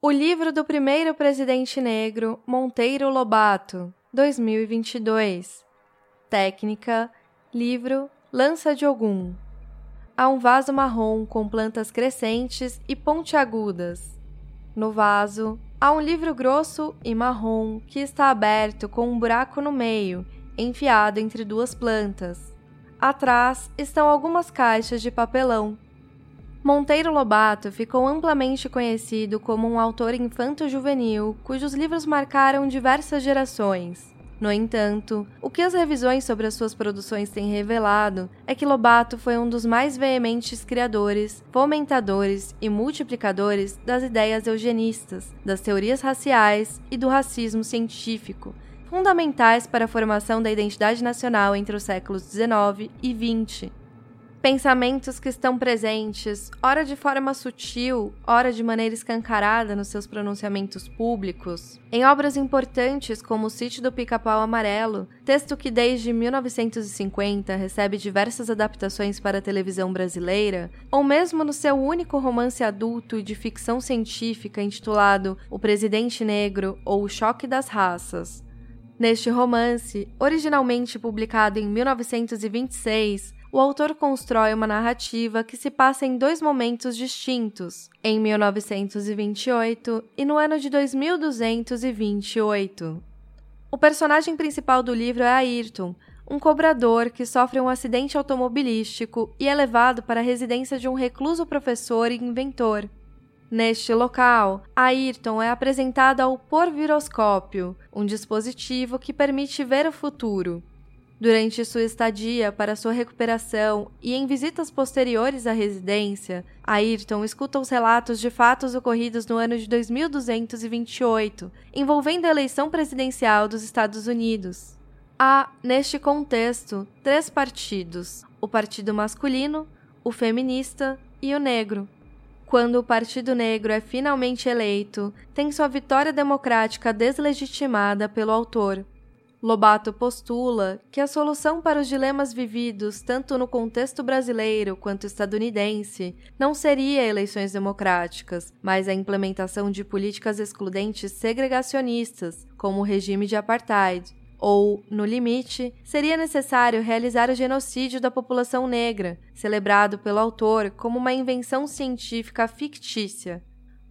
O livro do primeiro presidente negro, Monteiro Lobato, 2022. Técnica, livro, lança de Ogum. Há um vaso marrom com plantas crescentes e pontiagudas. No vaso, há um livro grosso e marrom que está aberto com um buraco no meio, enfiado entre duas plantas. Atrás estão algumas caixas de papelão Monteiro Lobato ficou amplamente conhecido como um autor infanto-juvenil cujos livros marcaram diversas gerações. No entanto, o que as revisões sobre as suas produções têm revelado é que Lobato foi um dos mais veementes criadores, fomentadores e multiplicadores das ideias eugenistas, das teorias raciais e do racismo científico, fundamentais para a formação da identidade nacional entre os séculos XIX e XX. Pensamentos que estão presentes, ora de forma sutil, ora de maneira escancarada nos seus pronunciamentos públicos, em obras importantes como O Sítio do Pica-Pau Amarelo, texto que desde 1950 recebe diversas adaptações para a televisão brasileira, ou mesmo no seu único romance adulto de ficção científica intitulado O Presidente Negro ou O Choque das Raças. Neste romance, originalmente publicado em 1926, o autor constrói uma narrativa que se passa em dois momentos distintos, em 1928 e no ano de 2228. O personagem principal do livro é Ayrton, um cobrador que sofre um acidente automobilístico e é levado para a residência de um recluso professor e inventor. Neste local, Ayrton é apresentado ao porviroscópio, um dispositivo que permite ver o futuro. Durante sua estadia para sua recuperação e em visitas posteriores à residência, Ayrton escuta os relatos de fatos ocorridos no ano de 2228, envolvendo a eleição presidencial dos Estados Unidos. Há, neste contexto, três partidos: o partido masculino, o feminista e o negro. Quando o Partido Negro é finalmente eleito, tem sua vitória democrática deslegitimada pelo autor, Lobato postula que a solução para os dilemas vividos tanto no contexto brasileiro quanto estadunidense não seria eleições democráticas, mas a implementação de políticas excludentes segregacionistas, como o regime de apartheid. Ou, no limite, seria necessário realizar o genocídio da população negra, celebrado pelo autor como uma invenção científica fictícia.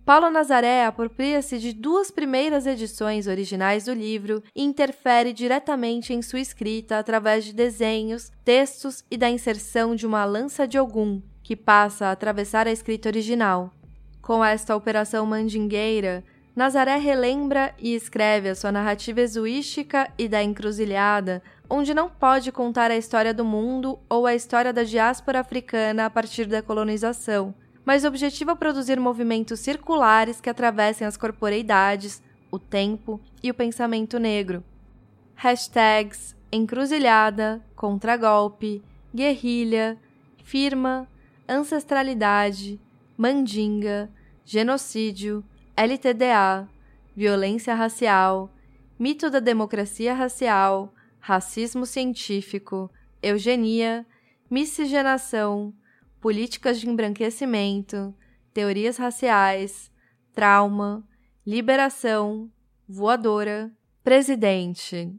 Paulo Nazaré apropria-se de duas primeiras edições originais do livro e interfere diretamente em sua escrita através de desenhos, textos e da inserção de uma lança de Ogum, que passa a atravessar a escrita original. Com esta operação mandingueira, Nazaré relembra e escreve a sua narrativa exuística e da encruzilhada, onde não pode contar a história do mundo ou a história da diáspora africana a partir da colonização mas objetiva produzir movimentos circulares que atravessem as corporeidades, o tempo e o pensamento negro. Hashtags encruzilhada, contragolpe, guerrilha, firma, ancestralidade, mandinga, genocídio, LTDA, violência racial, mito da democracia racial, racismo científico, eugenia, miscigenação, políticas de embranquecimento, teorias raciais, trauma, liberação, voadora, presidente,